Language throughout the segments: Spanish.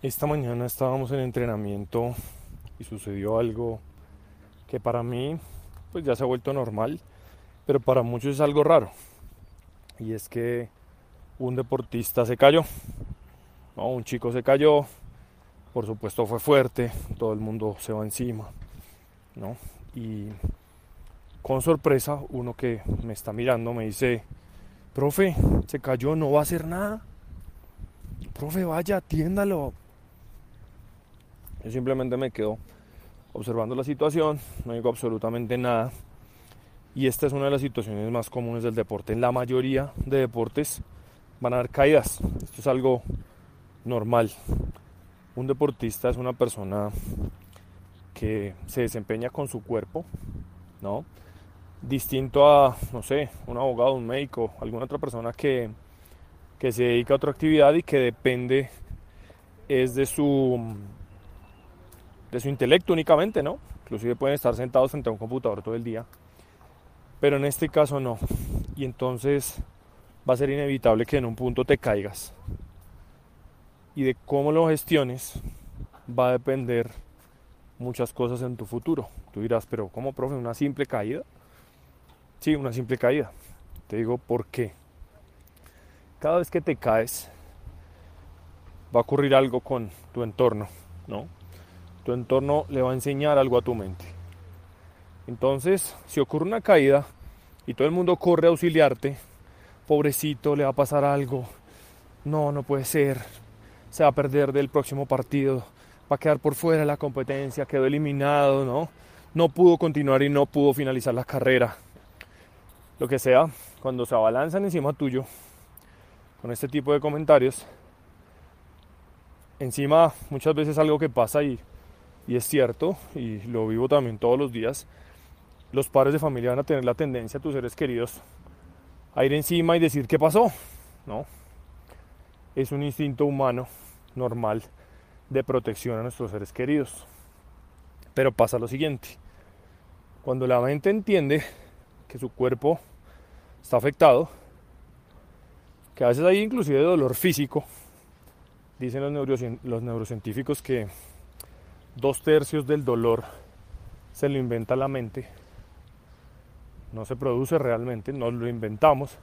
Esta mañana estábamos en entrenamiento y sucedió algo que para mí pues ya se ha vuelto normal, pero para muchos es algo raro. Y es que un deportista se cayó. un chico se cayó, por supuesto fue fuerte, todo el mundo se va encima, ¿no? Y con sorpresa, uno que me está mirando me dice, profe, se cayó, no va a hacer nada. Profe, vaya, atiéndalo, yo simplemente me quedo observando la situación, no digo absolutamente nada. Y esta es una de las situaciones más comunes del deporte. En la mayoría de deportes van a haber caídas. Esto es algo normal. Un deportista es una persona que se desempeña con su cuerpo, ¿no? Distinto a, no sé, un abogado, un médico, alguna otra persona que, que se dedica a otra actividad y que depende es de su de su intelecto únicamente, ¿no? Inclusive pueden estar sentados frente a un computador todo el día. Pero en este caso no. Y entonces va a ser inevitable que en un punto te caigas. Y de cómo lo gestiones va a depender muchas cosas en tu futuro. Tú dirás, pero ¿cómo, profe? ¿Una simple caída? Sí, una simple caída. Te digo por qué. Cada vez que te caes va a ocurrir algo con tu entorno, ¿no? Tu entorno le va a enseñar algo a tu mente. Entonces, si ocurre una caída y todo el mundo corre a auxiliarte, pobrecito, le va a pasar algo, no, no puede ser, se va a perder del próximo partido, va a quedar por fuera de la competencia, quedó eliminado, ¿no? No pudo continuar y no pudo finalizar la carrera. Lo que sea, cuando se abalanzan encima tuyo con este tipo de comentarios, encima muchas veces algo que pasa y y es cierto, y lo vivo también todos los días, los padres de familia van a tener la tendencia a tus seres queridos a ir encima y decir qué pasó, ¿no? Es un instinto humano normal de protección a nuestros seres queridos. Pero pasa lo siguiente, cuando la mente entiende que su cuerpo está afectado, que a veces hay inclusive dolor físico, dicen los, los neurocientíficos que dos tercios del dolor se lo inventa la mente, no se produce realmente, nos lo inventamos.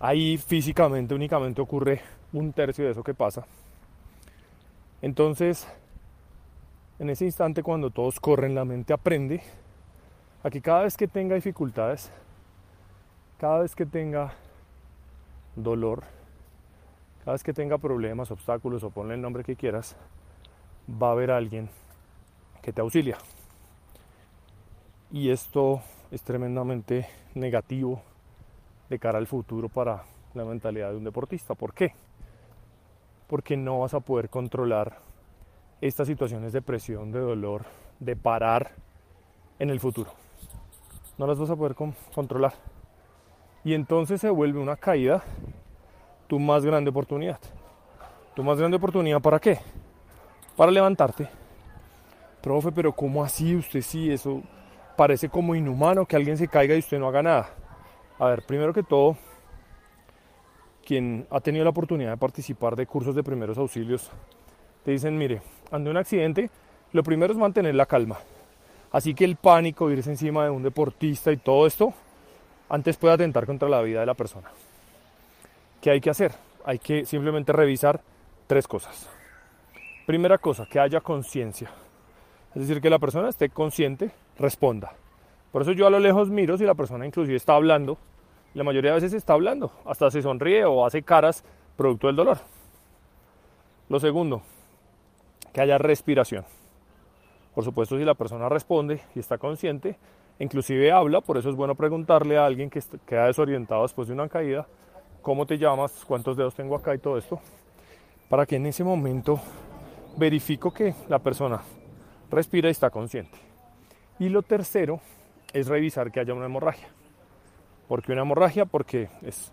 Ahí físicamente únicamente ocurre un tercio de eso que pasa. Entonces, en ese instante cuando todos corren, la mente aprende a que cada vez que tenga dificultades, cada vez que tenga dolor, cada vez que tenga problemas, obstáculos o ponle el nombre que quieras, va a haber alguien te auxilia. Y esto es tremendamente negativo de cara al futuro para la mentalidad de un deportista. ¿Por qué? Porque no vas a poder controlar estas situaciones de presión, de dolor, de parar en el futuro. No las vas a poder controlar. Y entonces se vuelve una caída tu más grande oportunidad. Tu más grande oportunidad para qué? Para levantarte profe, pero ¿cómo así? Usted sí, eso parece como inhumano que alguien se caiga y usted no haga nada. A ver, primero que todo, quien ha tenido la oportunidad de participar de cursos de primeros auxilios, te dicen, mire, ante un accidente, lo primero es mantener la calma. Así que el pánico, irse encima de un deportista y todo esto, antes puede atentar contra la vida de la persona. ¿Qué hay que hacer? Hay que simplemente revisar tres cosas. Primera cosa, que haya conciencia. Es decir, que la persona esté consciente, responda. Por eso yo a lo lejos miro si la persona inclusive está hablando. La mayoría de veces está hablando, hasta se sonríe o hace caras producto del dolor. Lo segundo, que haya respiración. Por supuesto, si la persona responde y está consciente, inclusive habla, por eso es bueno preguntarle a alguien que queda desorientado después de una caída, ¿cómo te llamas? ¿Cuántos dedos tengo acá y todo esto? Para que en ese momento verifico que la persona respira y está consciente. Y lo tercero es revisar que haya una hemorragia. ¿Por qué una hemorragia? Porque es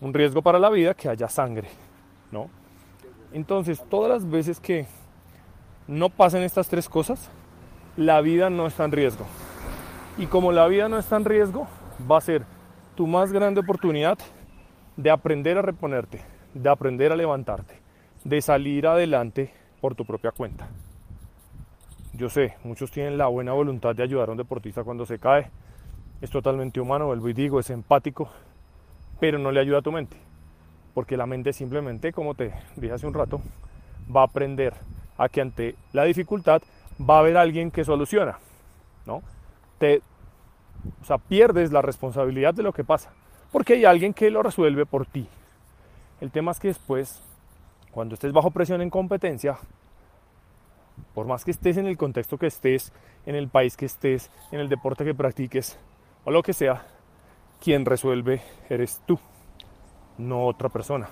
un riesgo para la vida que haya sangre, ¿no? Entonces, todas las veces que no pasen estas tres cosas, la vida no está en riesgo. Y como la vida no está en riesgo, va a ser tu más grande oportunidad de aprender a reponerte, de aprender a levantarte, de salir adelante por tu propia cuenta. Yo sé, muchos tienen la buena voluntad de ayudar a un deportista cuando se cae. Es totalmente humano, vuelvo y digo, es empático, pero no le ayuda a tu mente. Porque la mente simplemente, como te dije hace un rato, va a aprender a que ante la dificultad va a haber alguien que soluciona. ¿no? Te, o sea, pierdes la responsabilidad de lo que pasa. Porque hay alguien que lo resuelve por ti. El tema es que después, cuando estés bajo presión en competencia, por más que estés en el contexto que estés, en el país que estés, en el deporte que practiques o lo que sea, quien resuelve eres tú, no otra persona.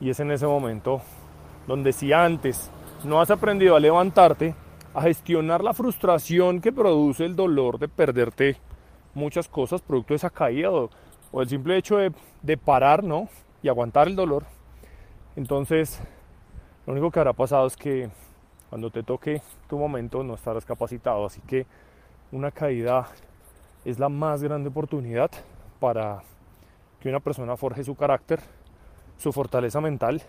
Y es en ese momento donde si antes no has aprendido a levantarte, a gestionar la frustración que produce el dolor de perderte muchas cosas producto de esa caída o, el simple hecho de, de parar ¿no? y aguantar el dolor, entonces lo único que habrá pasado es que cuando te toque tu momento no estarás capacitado. Así que una caída es la más grande oportunidad para que una persona forje su carácter, su fortaleza mental.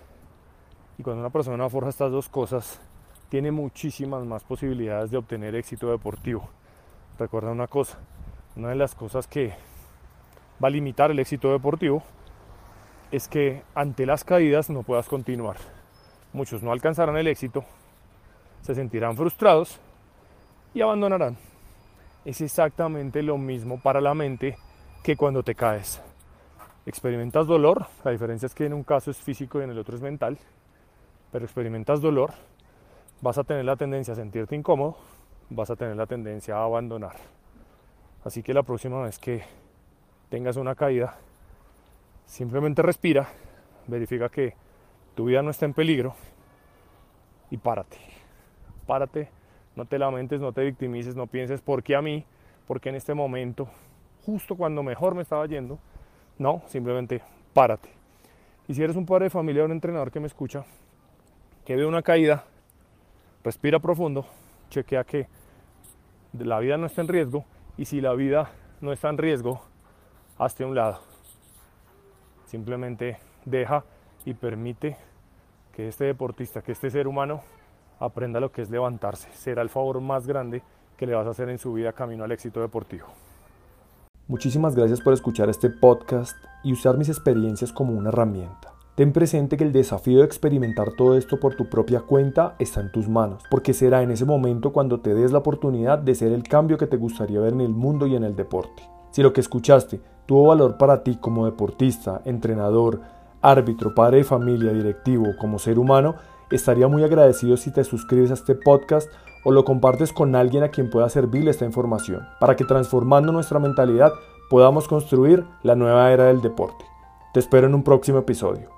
Y cuando una persona forja estas dos cosas, tiene muchísimas más posibilidades de obtener éxito deportivo. Recuerda una cosa, una de las cosas que va a limitar el éxito deportivo es que ante las caídas no puedas continuar. Muchos no alcanzarán el éxito se sentirán frustrados y abandonarán. Es exactamente lo mismo para la mente que cuando te caes. Experimentas dolor, la diferencia es que en un caso es físico y en el otro es mental, pero experimentas dolor, vas a tener la tendencia a sentirte incómodo, vas a tener la tendencia a abandonar. Así que la próxima vez que tengas una caída, simplemente respira, verifica que tu vida no está en peligro y párate párate, no te lamentes, no te victimices, no pienses por qué a mí, porque en este momento, justo cuando mejor me estaba yendo, no, simplemente párate. Y si eres un padre de familia o un entrenador que me escucha, que ve una caída, respira profundo, chequea que la vida no está en riesgo y si la vida no está en riesgo, hazte a un lado. Simplemente deja y permite que este deportista, que este ser humano aprenda lo que es levantarse. Será el favor más grande que le vas a hacer en su vida camino al éxito deportivo. Muchísimas gracias por escuchar este podcast y usar mis experiencias como una herramienta. Ten presente que el desafío de experimentar todo esto por tu propia cuenta está en tus manos, porque será en ese momento cuando te des la oportunidad de ser el cambio que te gustaría ver en el mundo y en el deporte. Si lo que escuchaste tuvo valor para ti como deportista, entrenador, árbitro, padre de familia, directivo, como ser humano, Estaría muy agradecido si te suscribes a este podcast o lo compartes con alguien a quien pueda servirle esta información, para que transformando nuestra mentalidad podamos construir la nueva era del deporte. Te espero en un próximo episodio.